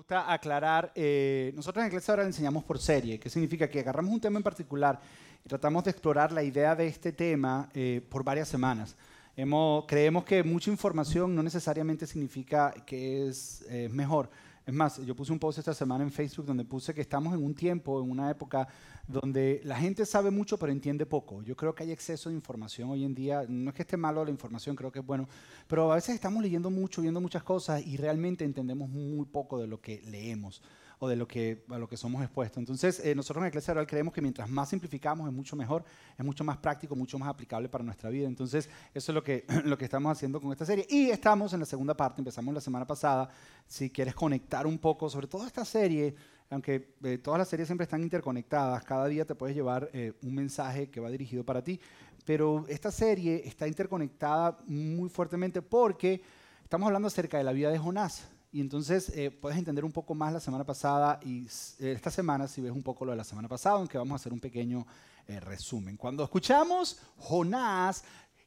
gusta aclarar, eh, nosotros en Iglesia ahora enseñamos por serie, que significa que agarramos un tema en particular y tratamos de explorar la idea de este tema eh, por varias semanas. Hemos, creemos que mucha información no necesariamente significa que es eh, mejor. Es más, yo puse un post esta semana en Facebook donde puse que estamos en un tiempo, en una época donde la gente sabe mucho pero entiende poco. Yo creo que hay exceso de información hoy en día. No es que esté malo la información, creo que es bueno, pero a veces estamos leyendo mucho, viendo muchas cosas y realmente entendemos muy poco de lo que leemos o de lo que, a lo que somos expuestos. Entonces, eh, nosotros en Iglesia Oral creemos que mientras más simplificamos es mucho mejor, es mucho más práctico, mucho más aplicable para nuestra vida. Entonces, eso es lo que, lo que estamos haciendo con esta serie. Y estamos en la segunda parte, empezamos la semana pasada. Si quieres conectar un poco sobre toda esta serie, aunque eh, todas las series siempre están interconectadas, cada día te puedes llevar eh, un mensaje que va dirigido para ti, pero esta serie está interconectada muy fuertemente porque estamos hablando acerca de la vida de Jonás. Y entonces eh, puedes entender un poco más la semana pasada y esta semana si ves un poco lo de la semana pasada, aunque vamos a hacer un pequeño resumen. Cuando escuchamos Jonás,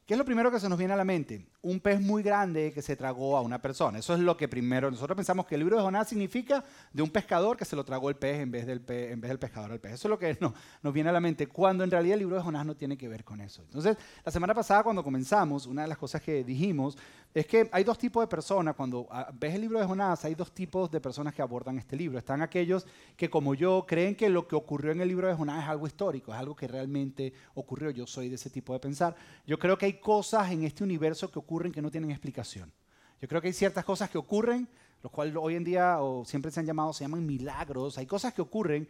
¿Qué es lo primero que se nos viene a la mente? Un pez muy grande que se tragó a una persona. Eso es lo que primero. Nosotros pensamos que el libro de Jonás significa de un pescador que se lo tragó el pez en vez del, en vez del pescador al pez. Eso es lo que nos viene a la mente, cuando en realidad el libro de Jonás no tiene que ver con eso. Entonces, la semana pasada cuando comenzamos, una de las cosas que dijimos es que hay dos tipos de personas. Cuando ah, ves el libro de Jonás, hay dos tipos de personas que abordan este libro. Están aquellos que, como yo, creen que lo que ocurrió en el libro de Jonás es algo histórico, es algo que realmente ocurrió. Yo soy de ese tipo de pensar. Yo creo que hay cosas en este universo que ocurren que no tienen explicación. Yo creo que hay ciertas cosas que ocurren, los cuales hoy en día o siempre se han llamado, se llaman milagros. Hay cosas que ocurren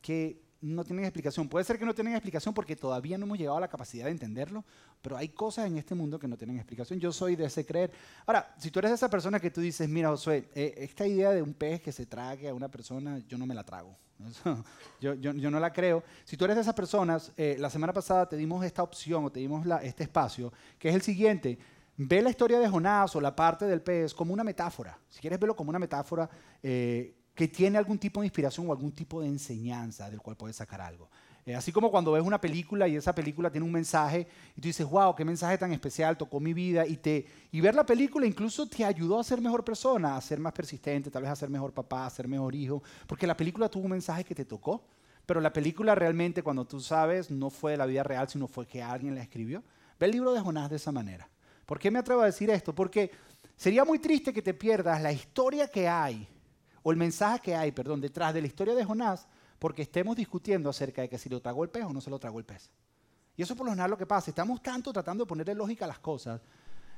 que no tienen explicación. Puede ser que no tienen explicación porque todavía no hemos llegado a la capacidad de entenderlo, pero hay cosas en este mundo que no tienen explicación. Yo soy de ese creer. Ahora, si tú eres esa persona que tú dices, mira, Josué, eh, esta idea de un pez que se trague a una persona, yo no me la trago. yo, yo, yo, no la creo. Si tú eres de esas personas, eh, la semana pasada te dimos esta opción o te dimos la, este espacio, que es el siguiente. Ve la historia de Jonás o la parte del pez como una metáfora. Si quieres verlo como una metáfora, eh, que tiene algún tipo de inspiración o algún tipo de enseñanza del cual puedes sacar algo. Eh, así como cuando ves una película y esa película tiene un mensaje y tú dices, wow, qué mensaje tan especial, tocó mi vida y, te, y ver la película incluso te ayudó a ser mejor persona, a ser más persistente, tal vez a ser mejor papá, a ser mejor hijo, porque la película tuvo un mensaje que te tocó, pero la película realmente cuando tú sabes no fue de la vida real, sino fue que alguien la escribió. Ve el libro de Jonás de esa manera. ¿Por qué me atrevo a decir esto? Porque sería muy triste que te pierdas la historia que hay o el mensaje que hay, perdón, detrás de la historia de Jonás, porque estemos discutiendo acerca de que si lo tragó el pez o no se lo tragó el pez. Y eso por lo general lo que pasa, estamos tanto tratando de ponerle lógica a las cosas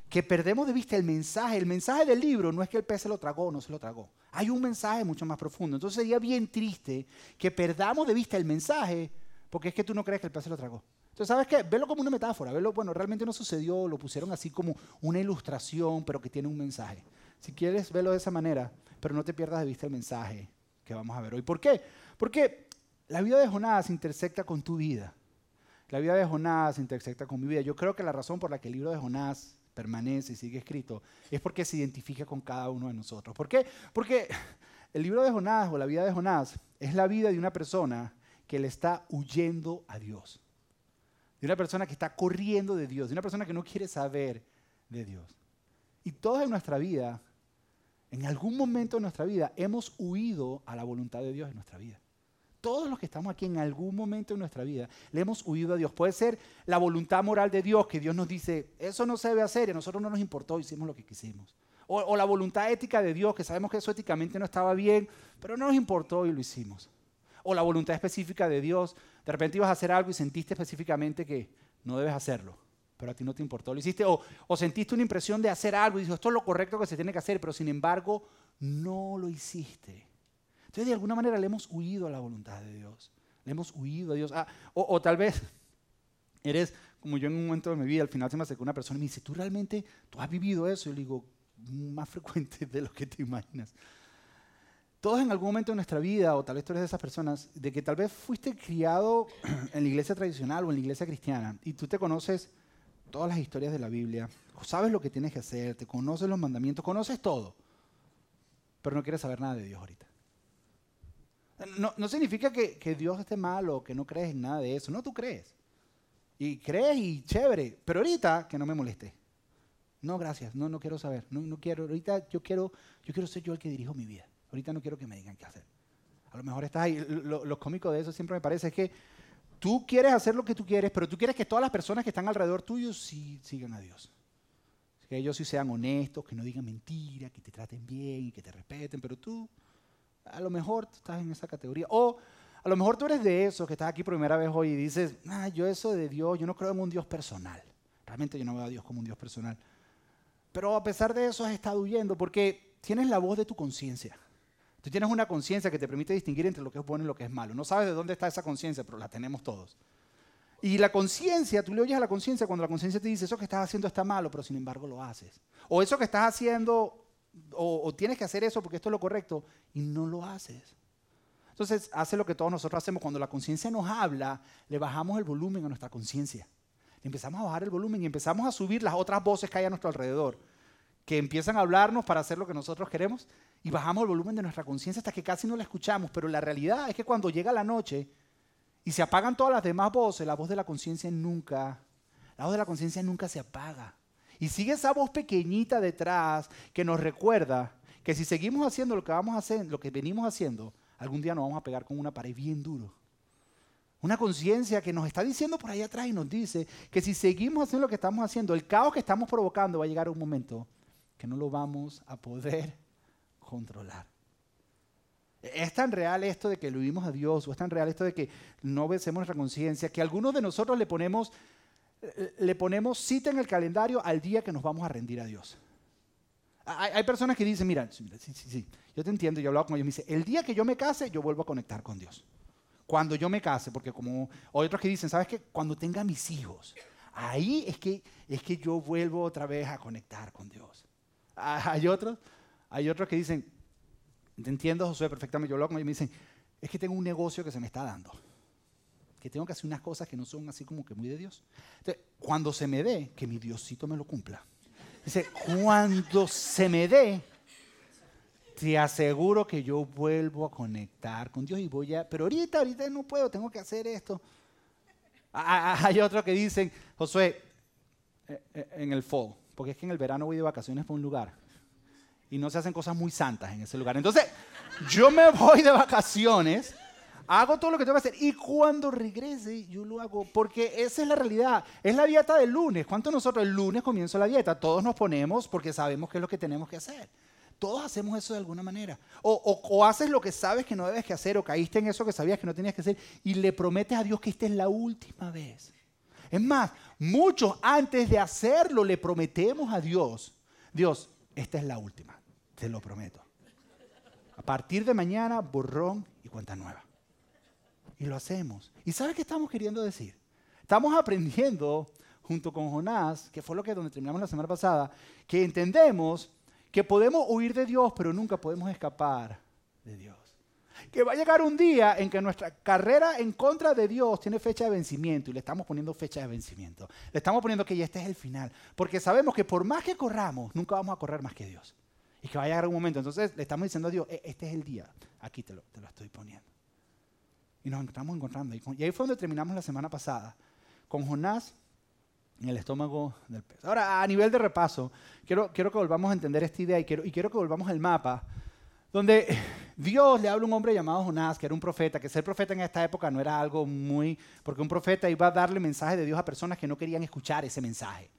que perdemos de vista el mensaje. El mensaje del libro no es que el pez se lo tragó o no se lo tragó. Hay un mensaje mucho más profundo. Entonces sería bien triste que perdamos de vista el mensaje porque es que tú no crees que el pez se lo tragó. Entonces, ¿sabes qué? Velo como una metáfora. Velo, bueno, realmente no sucedió, lo pusieron así como una ilustración, pero que tiene un mensaje. Si quieres verlo de esa manera, pero no te pierdas de vista el mensaje que vamos a ver hoy. ¿Por qué? Porque la vida de Jonás intersecta con tu vida. La vida de Jonás intersecta con mi vida. Yo creo que la razón por la que el libro de Jonás permanece y sigue escrito es porque se identifica con cada uno de nosotros. ¿Por qué? Porque el libro de Jonás o la vida de Jonás es la vida de una persona que le está huyendo a Dios. De una persona que está corriendo de Dios, de una persona que no quiere saber de Dios. Y toda en nuestra vida en algún momento de nuestra vida hemos huido a la voluntad de Dios en nuestra vida. Todos los que estamos aquí en algún momento de nuestra vida le hemos huido a Dios. Puede ser la voluntad moral de Dios, que Dios nos dice, eso no se debe hacer y a nosotros no nos importó, hicimos lo que quisimos. O, o la voluntad ética de Dios, que sabemos que eso éticamente no estaba bien, pero no nos importó y lo hicimos. O la voluntad específica de Dios, de repente ibas a hacer algo y sentiste específicamente que no debes hacerlo pero a ti no te importó. Lo hiciste o, sentiste una impresión de hacer algo y dices, esto es lo correcto que se tiene que hacer, pero sin embargo no lo hiciste. Entonces de alguna manera le hemos huido a la voluntad de Dios. Le hemos huido a Dios. Ah, o, tal vez eres como yo en un momento de mi vida, al final se me acercó una persona y me dice, ¿tú realmente, tú has vivido eso? Y yo le digo, más frecuente de lo que te imaginas. Todos en algún momento de nuestra vida, o tal vez tú eres de esas personas, de que tal vez fuiste criado en la iglesia tradicional o en la iglesia cristiana y tú te conoces todas las historias de la Biblia, sabes lo que tienes que hacer, te conoces los mandamientos, conoces todo, pero no quieres saber nada de Dios ahorita. No, significa que, Dios esté mal o que no crees en nada de eso, no, tú crees. Y crees y chévere, pero ahorita que no me moleste. No, gracias, no, no quiero saber, no, no quiero, ahorita yo quiero, yo quiero ser yo el que dirijo mi vida. Ahorita no quiero que me digan qué hacer. A lo mejor estás ahí. Lo, lo cómico de eso siempre me parece es que tú quieres hacer lo que tú quieres, pero tú quieres que todas las personas que están alrededor tuyo sí sigan a Dios. Que ellos sí sean honestos, que no digan mentiras, que te traten bien que te respeten, pero tú a lo mejor estás en esa categoría. O a lo mejor tú eres de esos que estás aquí primera vez hoy y dices, ah, yo eso de Dios, yo no creo en un Dios personal. Realmente yo no veo a Dios como un Dios personal. Pero a pesar de eso has estado huyendo porque tienes la voz de tu conciencia. Tú tienes una conciencia que te permite distinguir entre lo que es bueno y lo que es malo. No sabes de dónde está esa conciencia, pero la tenemos todos. Y la conciencia, tú le oyes a la conciencia cuando la conciencia te dice, eso que estás haciendo está malo, pero sin embargo lo haces. O eso que estás haciendo, o, o, tienes que hacer eso porque esto es lo correcto, y no lo haces. Entonces, hace lo que todos nosotros hacemos. Cuando la conciencia nos habla, le bajamos el volumen a nuestra conciencia. Empezamos a bajar el volumen y empezamos a subir las otras voces que hay a nuestro alrededor, que empiezan a hablarnos para hacer lo que nosotros queremos, y bajamos el volumen de nuestra conciencia hasta que casi no la escuchamos. Pero la realidad es que cuando llega la noche, y se apagan todas las demás voces, la voz de la conciencia nunca, la voz de la conciencia nunca se apaga. Y sigue esa voz pequeñita detrás que nos recuerda que si seguimos haciendo lo que vamos a hacer, lo que venimos haciendo, algún día nos vamos a pegar con una pared bien duro. Una conciencia que nos está diciendo por ahí atrás y nos dice que si seguimos haciendo lo que estamos haciendo, el caos que estamos provocando va a llegar a un momento que no lo vamos a poder controlar. Es tan real esto de que lo vimos a Dios, o es tan real esto de que no obedecemos nuestra conciencia, que algunos de nosotros le ponemos, le ponemos cita en el calendario al día que nos vamos a rendir a Dios. Hay, hay personas que dicen, mira, sí, sí, sí, yo te entiendo, yo he hablado con ellos, me dice, el día que yo me case, yo vuelvo a conectar con Dios. Cuando yo me case, porque como hay otros que dicen, ¿sabes qué? Cuando tenga mis hijos, ahí es que, es que yo vuelvo otra vez a conectar con Dios. Hay otros, hay otros que dicen, entiendo, Josué, perfectamente. Yo con ellos y me dicen, es que tengo un negocio que se me está dando. Que tengo que hacer unas cosas que no son así como que muy de Dios. Entonces, cuando se me dé, que mi Diosito me lo cumpla. Dice, cuando se me dé, te aseguro que yo vuelvo a conectar con Dios y voy a... Pero ahorita, ahorita no puedo, tengo que hacer esto. Hay otros que dicen, Josué, eh, eh, en el fall, porque es que en el verano voy de vacaciones para un lugar y no se hacen cosas muy santas en ese lugar. Entonces, yo me voy de vacaciones, hago todo lo que tengo que hacer y cuando regrese yo lo hago porque esa es la realidad. Es la dieta del lunes. ¿Cuánto nosotros el lunes comienzo la dieta? Todos nos ponemos porque sabemos qué es lo que tenemos que hacer. Todos hacemos eso de alguna manera. O, o, o, haces lo que sabes que no debes que hacer, o caíste en eso que sabías que no tenías que hacer, y le prometes a Dios que esta es la última vez. Es más, muchos antes de hacerlo le prometemos a Dios, Dios, esta es la última, te lo prometo. A partir de mañana, borrón y cuenta nueva. Y lo hacemos. ¿Y sabes qué estamos queriendo decir? Estamos aprendiendo junto con Jonás, que fue lo que donde terminamos la semana pasada, que entendemos que podemos huir de Dios, pero nunca podemos escapar de Dios. Que va a llegar un día en que nuestra carrera en contra de Dios tiene fecha de vencimiento y le estamos poniendo fecha de vencimiento. Le estamos poniendo que ya este es el final, porque sabemos que por más que corramos, nunca vamos a correr más que Dios. Y que va a llegar un momento. Entonces le estamos diciendo a Dios, e, este es el día, aquí te lo, te lo estoy poniendo. Y nos estamos encontrando. Y ahí fue donde terminamos la semana pasada, con Jonás en el estómago del pez. Ahora, a nivel de repaso, quiero, quiero que volvamos a entender esta idea y quiero, y quiero que volvamos al mapa, donde Dios le habla a un hombre llamado Jonás, que era un profeta, que ser profeta en esta época no era algo muy... porque un profeta iba a darle mensaje de Dios a personas que no querían escuchar ese mensaje.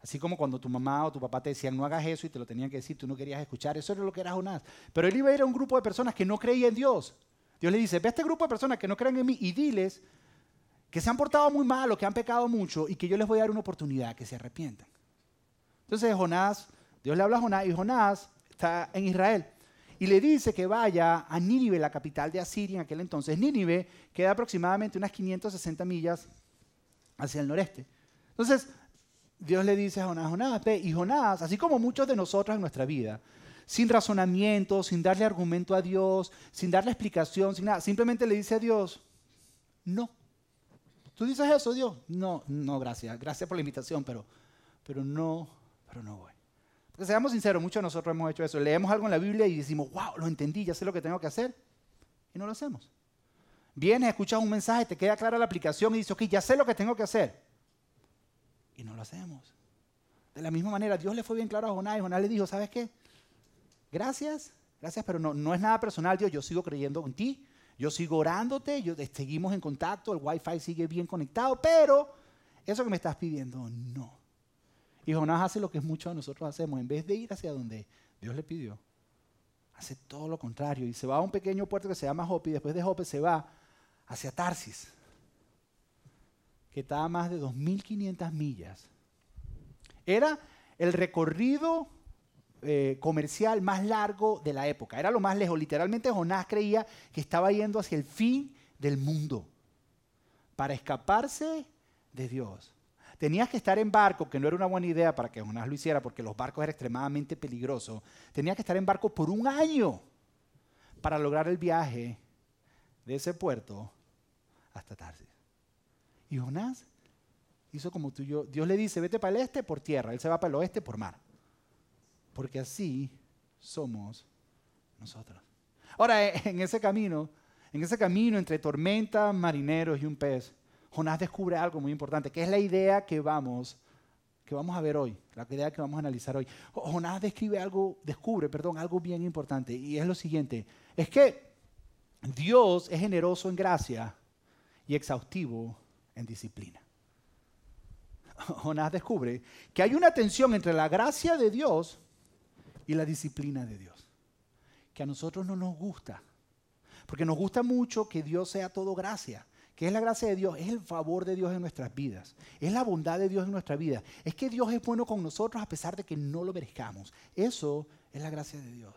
Así como cuando tu mamá o tu papá te decían no hagas eso y te lo tenían que decir, tú no querías escuchar, eso era lo que era Jonás. Pero él iba a ir a un grupo de personas que no creían en Dios. Dios le dice, ve a este grupo de personas que no creen en mí y diles que se han portado muy mal o que han pecado mucho y que yo les voy a dar una oportunidad, que se arrepientan. Entonces Jonás, Dios le habla a Jonás y Jonás está en Israel y le dice que vaya a Nínive, la capital de Asiria en aquel entonces. Nínive queda aproximadamente unas 560 millas hacia el noreste. Entonces Dios le dice a Jonás, Jonás, ve, y Jonás, así como muchos de nosotros en nuestra vida, sin razonamiento, sin darle argumento a Dios, sin darle explicación, sin nada, simplemente le dice a Dios, no. ¿Tú dices eso, Dios? No, no, gracias. Gracias por la invitación, pero, pero no, pero no voy. Porque seamos sinceros, muchos de nosotros hemos hecho eso. Leemos algo en la Biblia y decimos, wow, lo entendí, ya sé lo que tengo que hacer. Y no lo hacemos. Vienes, escuchas un mensaje, te queda clara la aplicación y dices, ok, ya sé lo que tengo que hacer. Y no lo hacemos. De la misma manera, Dios le fue bien claro a Jonás y Jonás le dijo, ¿sabes qué? Gracias, gracias, pero no, no es nada personal, Dios, yo sigo creyendo en ti, yo sigo orándote, yo, seguimos en contacto, el wifi sigue bien conectado, pero eso que me estás pidiendo, no. Y Jonás hace lo que muchos de nosotros hacemos, en vez de ir hacia donde Dios le pidió, hace todo lo contrario y se va a un pequeño puerto que se llama Jope y después de Jope se va hacia Tarsis, que está a más de 2.500 millas. Era el recorrido eh, comercial más largo de la época, era lo más lejos. Literalmente Jonás creía que estaba yendo hacia el fin del mundo para escaparse de Dios. Tenías que estar en barco, que no era una buena idea para que Jonás lo hiciera, porque los barcos eran extremadamente peligrosos. Tenías que estar en barco por un año para lograr el viaje de ese puerto hasta Tarsis. Y Jonás hizo como tú y yo. Dios le dice, vete para el este por tierra, él se va para el oeste por mar. Porque así somos nosotros. Ahora, en ese camino, en ese camino entre tormenta, marineros y un pez, Jonás descubre algo muy importante, que es la idea que vamos, que vamos a ver hoy, la idea que vamos a analizar hoy. Jonás describe algo, descubre, perdón, algo bien importante, y es lo siguiente, es que Dios es generoso en gracia y exhaustivo en disciplina. Jonás descubre que hay una tensión entre la gracia de Dios y la disciplina de Dios, que a nosotros no nos gusta, porque nos gusta mucho que Dios sea todo gracia. ¿Qué es la gracia de Dios? Es el favor de Dios en nuestras vidas. Es la bondad de Dios en nuestra vida. Es que Dios es bueno con nosotros a pesar de que no lo merezcamos. Eso es la gracia de Dios.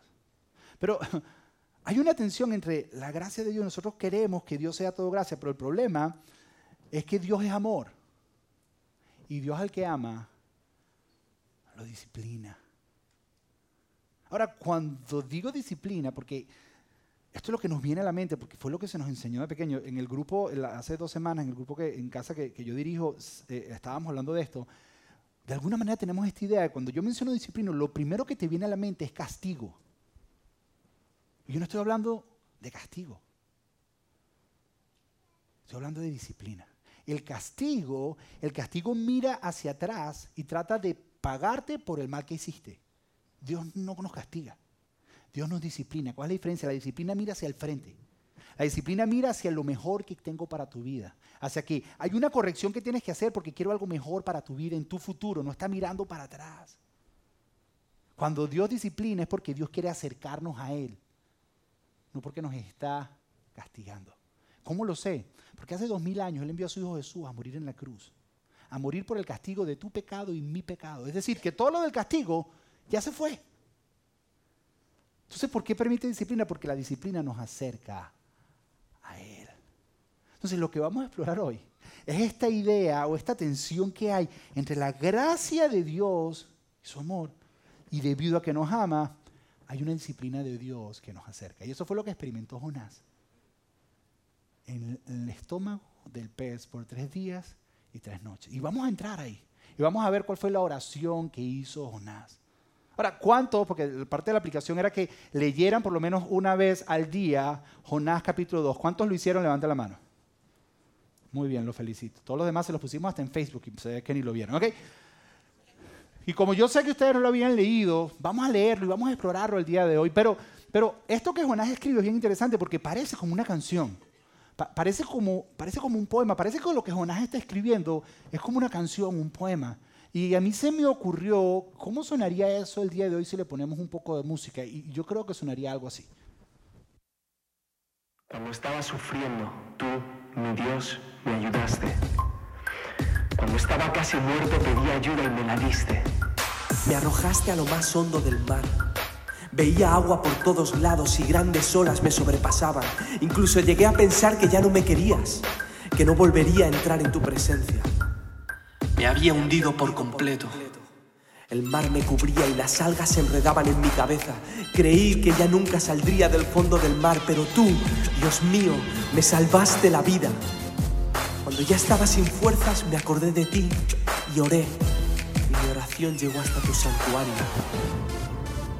Pero hay una tensión entre la gracia de Dios. Nosotros queremos que Dios sea todo gracia, pero el problema es que Dios es amor. Y Dios al que ama lo disciplina. Ahora, cuando digo disciplina, porque esto es lo que nos viene a la mente, porque fue lo que se nos enseñó de pequeño. En el grupo, hace dos semanas, en el grupo que en casa que, yo dirijo, eh, estábamos hablando de esto. De alguna manera tenemos esta idea de cuando yo menciono disciplina, lo primero que te viene a la mente es castigo. Y yo no estoy hablando de castigo. Estoy hablando de disciplina. El castigo, el castigo mira hacia atrás y trata de pagarte por el mal que hiciste. Dios no nos castiga. Dios nos disciplina. ¿Cuál es la diferencia? La disciplina mira hacia el frente. La disciplina mira hacia lo mejor que tengo para tu vida. Hacia que hay una corrección que tienes que hacer porque quiero algo mejor para tu vida en tu futuro. No está mirando para atrás. Cuando Dios disciplina es porque Dios quiere acercarnos a Él. No porque nos está castigando. ¿Cómo lo sé? Porque hace dos mil años Él envió a su Hijo Jesús a morir en la cruz. A morir por el castigo de tu pecado y mi pecado. Es decir, que todo lo del castigo ya se fue. Entonces, ¿por qué permite disciplina? Porque la disciplina nos acerca a Él. Entonces, lo que vamos a explorar hoy es esta idea o esta tensión que hay entre la gracia de Dios y su amor, y debido a que nos ama, hay una disciplina de Dios que nos acerca. Y eso fue lo que experimentó Jonás. En el estómago del pez por tres días y tres noches. Y vamos a entrar ahí. Y vamos a ver cuál fue la oración que hizo Jonás. Ahora, ¿cuántos? Porque parte de la aplicación era que leyeran por lo menos una vez al día Jonás capítulo 2. ¿Cuántos lo hicieron? Levanta la mano. Muy bien, lo felicito. Todos los demás se los pusimos hasta en Facebook y se ve que ni lo vieron, ¿ok? Y como yo sé que ustedes no lo habían leído, vamos a leerlo y vamos a explorarlo el día de hoy. Pero, pero esto que Jonás escribe es bien interesante porque parece como una canción. parece, como, parece como un poema. Parece que lo que Jonás está escribiendo es como una canción, un poema. Y a mí se me ocurrió, ¿cómo sonaría eso el día de hoy si le ponemos un poco de música? Y yo creo que sonaría algo así. Cuando estaba sufriendo, tú, mi Dios, me ayudaste. Cuando estaba casi muerto pedí ayuda y me la diste. Me arrojaste a lo más hondo del mar. Veía agua por todos lados y grandes olas me sobrepasaban. Incluso llegué a pensar que ya no me querías, que no volvería a entrar en tu presencia. Había hundido por completo. El mar me cubría y las algas se enredaban en mi cabeza. Creí que ya nunca saldría del fondo del mar, pero tú, Dios mío, me salvaste la vida. Cuando ya estaba sin fuerzas, me acordé de ti y oré. Mi oración llegó hasta tu santuario.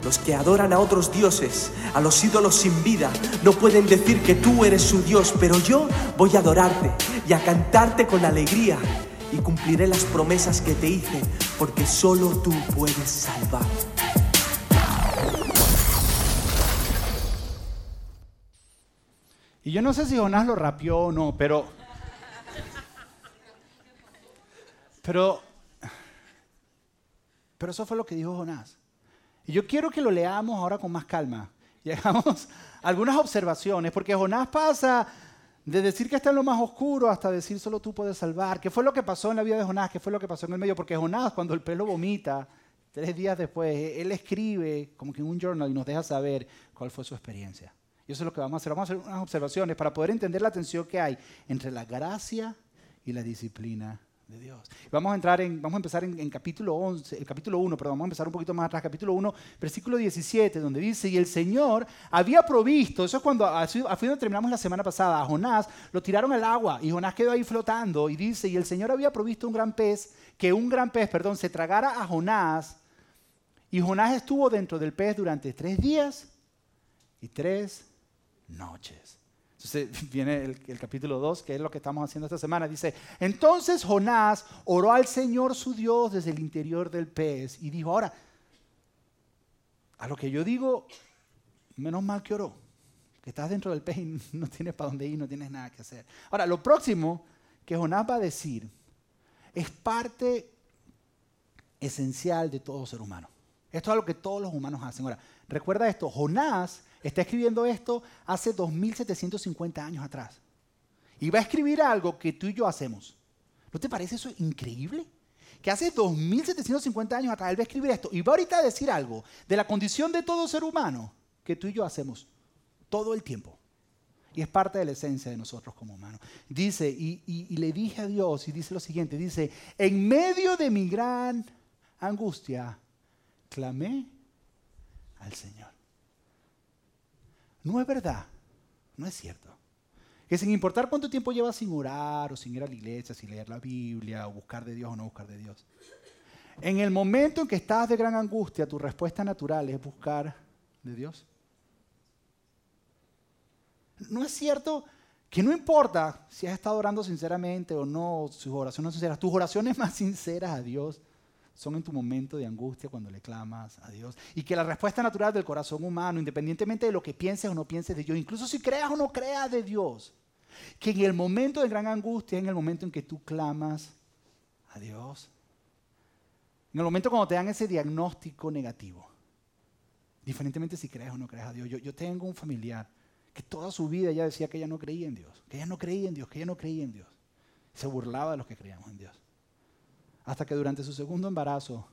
Los que adoran a otros dioses, a los ídolos sin vida, no pueden decir que tú eres su Dios, pero yo voy a adorarte y a cantarte con alegría y cumpliré las promesas que te hice, porque solo tú puedes salvar. Y yo no sé si Jonás lo rapió o no, pero. Pero. Pero eso fue lo que dijo Jonás. Y yo quiero que lo leamos ahora con más calma. Llegamos a algunas observaciones, porque Jonás pasa de decir que está en lo más oscuro hasta decir solo tú puedes salvar. ¿Qué fue lo que pasó en la vida de Jonás? ¿Qué fue lo que pasó en el medio? Porque Jonás, cuando el pelo vomita, tres días después, él escribe como que en un journal y nos deja saber cuál fue su experiencia. Y eso es lo que vamos a hacer. Vamos a hacer unas observaciones para poder entender la tensión que hay entre la gracia y la disciplina Dios. Vamos a entrar en, vamos a empezar en, capítulo 11, el capítulo 1, pero vamos a empezar un poquito más atrás, capítulo 1, versículo 17, donde dice, y el Señor había provisto, eso es cuando, así, donde terminamos la semana pasada, a Jonás lo tiraron al agua y Jonás quedó ahí flotando y dice, y el Señor había provisto un gran pez, que un gran pez, perdón, se tragara a Jonás, y Jonás estuvo dentro del pez durante tres días y tres noches. Entonces viene el, capítulo 2, que es lo que estamos haciendo esta semana. Dice, entonces Jonás oró al Señor su Dios desde el interior del pez y dijo, ahora, a lo que yo digo, menos mal que oró, que estás dentro del pez y no tienes para dónde ir, no tienes nada que hacer. Ahora, lo próximo que Jonás va a decir es parte esencial de todo ser humano. Esto es algo que todos los humanos hacen. Ahora, recuerda esto, Jonás está escribiendo esto hace 2750 años atrás. Y va a escribir algo que tú y yo hacemos. ¿No te parece eso increíble? Que hace 2750 años atrás él va a escribir esto y va ahorita a decir algo de la condición de todo ser humano que tú y yo hacemos todo el tiempo. Y es parte de la esencia de nosotros como humanos. Dice, y, y le dije a Dios, y dice lo siguiente, dice, en medio de mi gran angustia, clamé al Señor. No es verdad, no es cierto. Que sin importar cuánto tiempo llevas sin orar o sin ir a la iglesia, sin leer la Biblia o buscar de Dios o no buscar de Dios. En el momento en que estás de gran angustia, tu respuesta natural es buscar de Dios. No es cierto que no importa si has estado orando sinceramente o no, sus oraciones sinceras, tus oraciones más sinceras a Dios son en tu momento de angustia cuando le clamas a Dios. Y que la respuesta natural del corazón humano, independientemente de lo que pienses o no pienses de Dios, incluso si creas o no creas de Dios, que en el momento de gran angustia, en el momento en que tú clamas a Dios, en el momento cuando te dan ese diagnóstico negativo, diferentemente si crees o no crees a Dios. Yo, yo tengo un familiar que toda su vida ella decía que ella no creía en Dios, que ella no creía en Dios, que ella no creía en Dios. Se burlaba de los que creíamos en Dios hasta que durante su segundo embarazo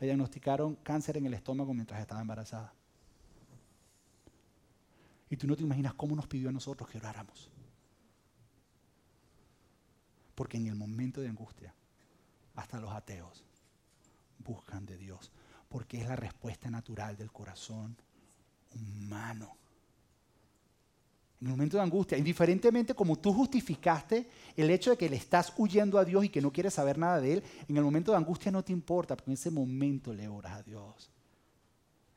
le diagnosticaron cáncer en el estómago mientras estaba embarazada. Y tú no te imaginas cómo nos pidió a nosotros que oráramos. Porque en el momento de angustia, hasta los ateos buscan de Dios, porque es la respuesta natural del corazón humano en el momento de angustia, indiferentemente como tú justificaste el hecho de que le estás huyendo a Dios y que no quieres saber nada de Él, en el momento de angustia no te importa, porque en ese momento le oras a Dios.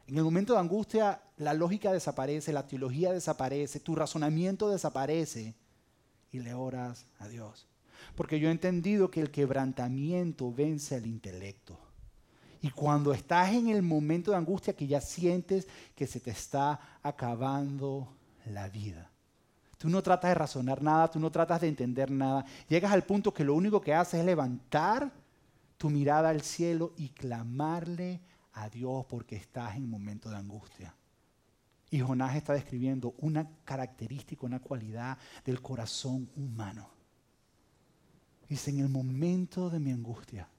En el momento de angustia la lógica desaparece, la teología desaparece, tu razonamiento desaparece y le oras a Dios. Porque yo he entendido que el quebrantamiento vence al intelecto. Y cuando estás en el momento de angustia que ya sientes que se te está acabando la vida, Tú no tratas de razonar nada, tú no tratas de entender nada. Llegas al punto que lo único que haces es levantar tu mirada al cielo y clamarle a Dios porque estás en un momento de angustia. Y Jonás está describiendo una característica, una cualidad del corazón humano. Dice, en el momento de mi angustia,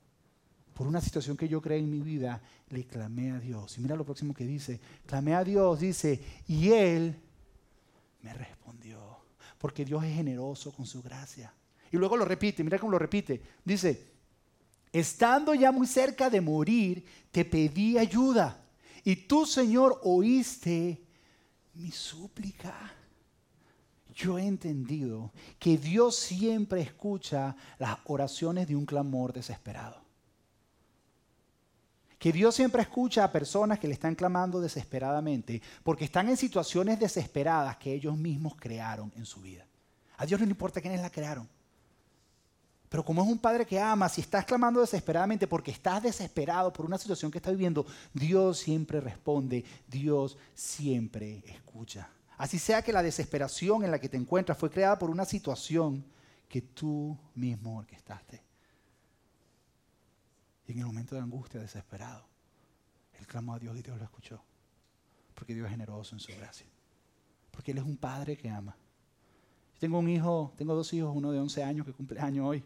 por una situación que yo creé en mi vida, le clamé a Dios. Y mira lo próximo que dice, clamé a Dios, dice, y Él me respondió. Porque Dios es generoso con su gracia. Y luego lo repite, mira cómo lo repite. Dice, estando ya muy cerca de morir, te pedí ayuda. Y tú, Señor, oíste mi súplica. Yo he entendido que Dios siempre escucha las oraciones de un clamor desesperado que Dios siempre escucha a personas que le están clamando desesperadamente porque están en situaciones desesperadas que ellos mismos crearon en su vida. A Dios no le importa quiénes la crearon. Pero como es un padre que ama, si estás clamando desesperadamente porque estás desesperado por una situación que estás viviendo, Dios siempre responde, Dios siempre escucha. Así sea que la desesperación en la que te encuentras fue creada por una situación que tú mismo orquestaste. Y en el momento de angustia, desesperado, él clamó a Dios y Dios lo escuchó. Porque Dios es generoso en su gracia. Porque Él es un padre que ama. Yo tengo un hijo, tengo dos hijos, uno de 11 años que cumple año hoy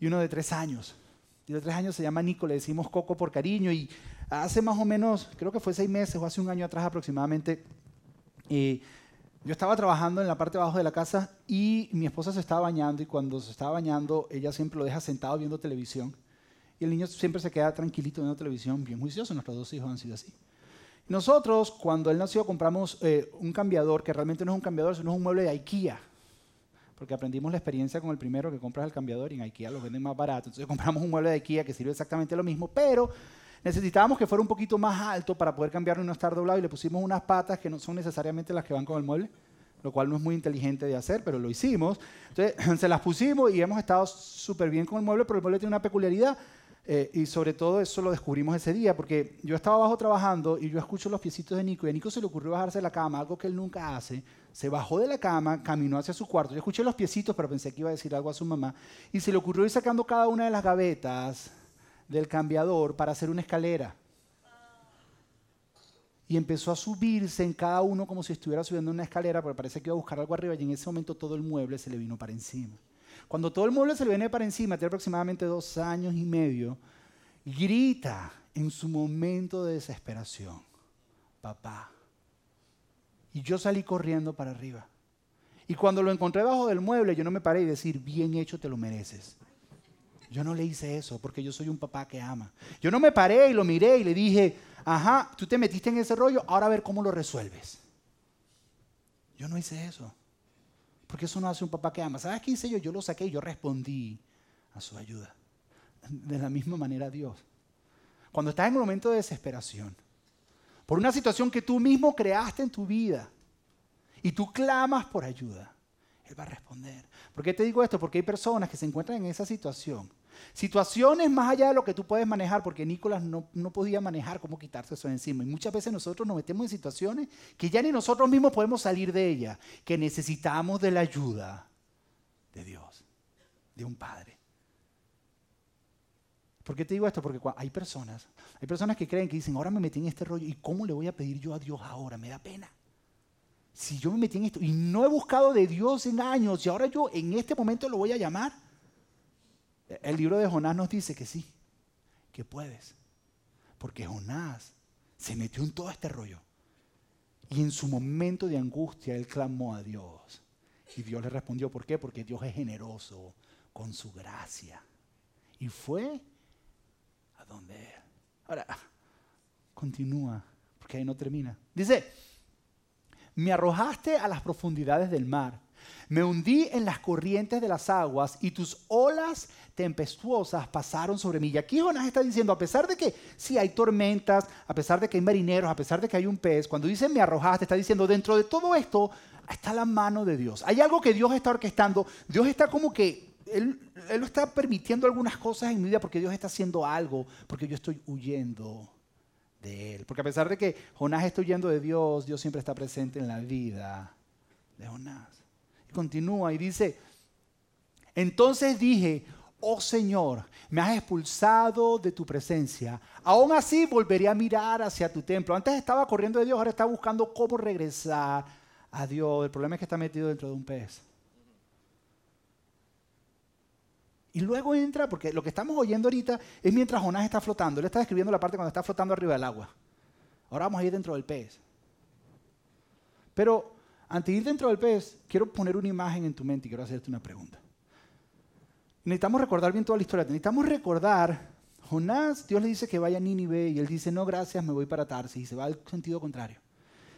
y uno de 3 años. Y de 3 años se llama Nico, le decimos Coco por cariño. Y hace más o menos, creo que fue seis meses o hace un año atrás aproximadamente, eh, yo estaba trabajando en la parte de abajo de la casa y mi esposa se estaba bañando y cuando se estaba bañando ella siempre lo deja sentado viendo televisión y el niño siempre se queda tranquilito viendo televisión, bien juicioso, nuestros dos hijos han sido así. Nosotros, cuando él nació, compramos eh, un cambiador, que realmente no es un cambiador, sino es un mueble de IKEA. Porque aprendimos la experiencia con el primero que compras el cambiador y en IKEA lo venden más barato. Entonces compramos un mueble de IKEA que sirve exactamente lo mismo, pero necesitábamos que fuera un poquito más alto para poder cambiarlo y no estar doblado y le pusimos unas patas que no son necesariamente las que van con el mueble, lo cual no es muy inteligente de hacer, pero lo hicimos. Entonces se las pusimos y hemos estado súper bien con el mueble, pero el mueble tiene una peculiaridad eh, y sobre todo eso lo descubrimos ese día, porque yo estaba abajo trabajando y yo escucho los piecitos de Nico y a Nico se le ocurrió bajarse de la cama, algo que él nunca hace. Se bajó de la cama, caminó hacia su cuarto. Yo escuché los piecitos, pero pensé que iba a decir algo a su mamá. Y se le ocurrió ir sacando cada una de las gavetas del cambiador para hacer una escalera. Y empezó a subirse en cada uno como si estuviera subiendo una escalera, porque parece que iba a buscar algo arriba y en ese momento todo el mueble se le vino para encima. Cuando todo el mueble se le viene para encima, tiene aproximadamente dos años y medio, grita en su momento de desesperación, papá. Y yo salí corriendo para arriba. Y cuando lo encontré bajo del mueble, yo no me paré y decir, bien hecho, te lo mereces. Yo no le hice eso porque yo soy un papá que ama. Yo no me paré y lo miré y le dije, ajá, tú te metiste en ese rollo, ahora a ver cómo lo resuelves. Yo no hice eso. Porque eso no hace un papá que ama. ¿Sabes qué hice yo? Yo lo saqué y yo respondí a su ayuda. De la misma manera Dios. Cuando estás en un momento de desesperación, por una situación que tú mismo creaste en tu vida, y tú clamas por ayuda, Él va a responder. ¿Por qué te digo esto? Porque hay personas que se encuentran en esa situación Situaciones más allá de lo que tú puedes manejar, porque Nicolás no, no, podía manejar cómo quitarse eso de encima. Y muchas veces nosotros nos metemos en situaciones que ya ni nosotros mismos podemos salir de ellas, que necesitamos de la ayuda de Dios, de un Padre. ¿Por qué te digo esto? Porque hay personas, hay personas que creen que dicen, ahora me metí en este rollo, ¿y cómo le voy a pedir yo a Dios ahora? Me da pena. Si yo me metí en esto y no he buscado de Dios en años y ahora yo en este momento lo voy a llamar, el libro de Jonás nos dice que sí, que puedes. Porque Jonás se metió en todo este rollo. Y en su momento de angustia él clamó a Dios. Y Dios le respondió, ¿por qué? Porque Dios es generoso con su gracia. Y fue a donde. Ahora, continúa, porque ahí no termina. Dice, me arrojaste a las profundidades del mar me hundí en las corrientes de las aguas y tus olas tempestuosas pasaron sobre mí. Y aquí Jonás está diciendo, a pesar de que sí hay tormentas, a pesar de que hay marineros, a pesar de que hay un pez, cuando dice me arrojaste, está diciendo, dentro de todo esto está la mano de Dios. Hay algo que Dios está orquestando. Dios está como que, Él, él lo está permitiendo algunas cosas en mi vida porque Dios está haciendo algo, porque yo estoy huyendo de Él. Porque a pesar de que Jonás está huyendo de Dios, Dios siempre está presente en la vida de Jonás continúa y dice, entonces dije, oh Señor, me has expulsado de tu presencia. Aún así volveré a mirar hacia tu templo. Antes estaba corriendo de Dios, ahora está buscando cómo regresar a Dios. El problema es que está metido dentro de un pez. Y luego entra, porque lo que estamos oyendo ahorita es mientras Jonás está flotando. Él está describiendo la parte cuando está flotando arriba del agua. Ahora vamos a ir dentro del pez. Pero antes de ir dentro del pez, quiero poner una imagen en tu mente y quiero hacerte una pregunta. Necesitamos recordar bien toda la historia. Necesitamos recordar, Jonás, Dios le dice que vaya a Nínive y él dice, no, gracias, me voy para Tarsis y se va al sentido contrario.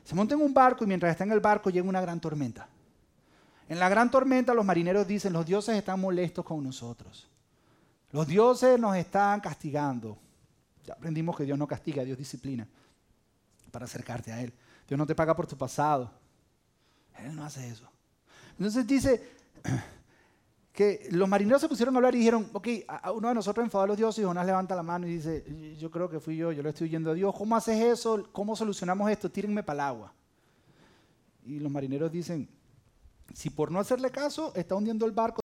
Se monta en un barco y mientras está en el barco llega una gran tormenta. En la gran tormenta los marineros dicen, los dioses están molestos con nosotros. Los dioses nos están castigando. Ya aprendimos que Dios no castiga, Dios disciplina para acercarte a Él. Dios no te paga por tu pasado. Él no hace eso. Entonces dice que los marineros se pusieron a hablar y dijeron, ok, uno de nosotros enfadó a los dioses y Jonás levanta la mano y dice, yo creo que fui yo, yo le estoy yendo a Dios, ¿cómo haces eso? ¿Cómo solucionamos esto? Tírenme para el agua. Y los marineros dicen, si por no hacerle caso está hundiendo el barco,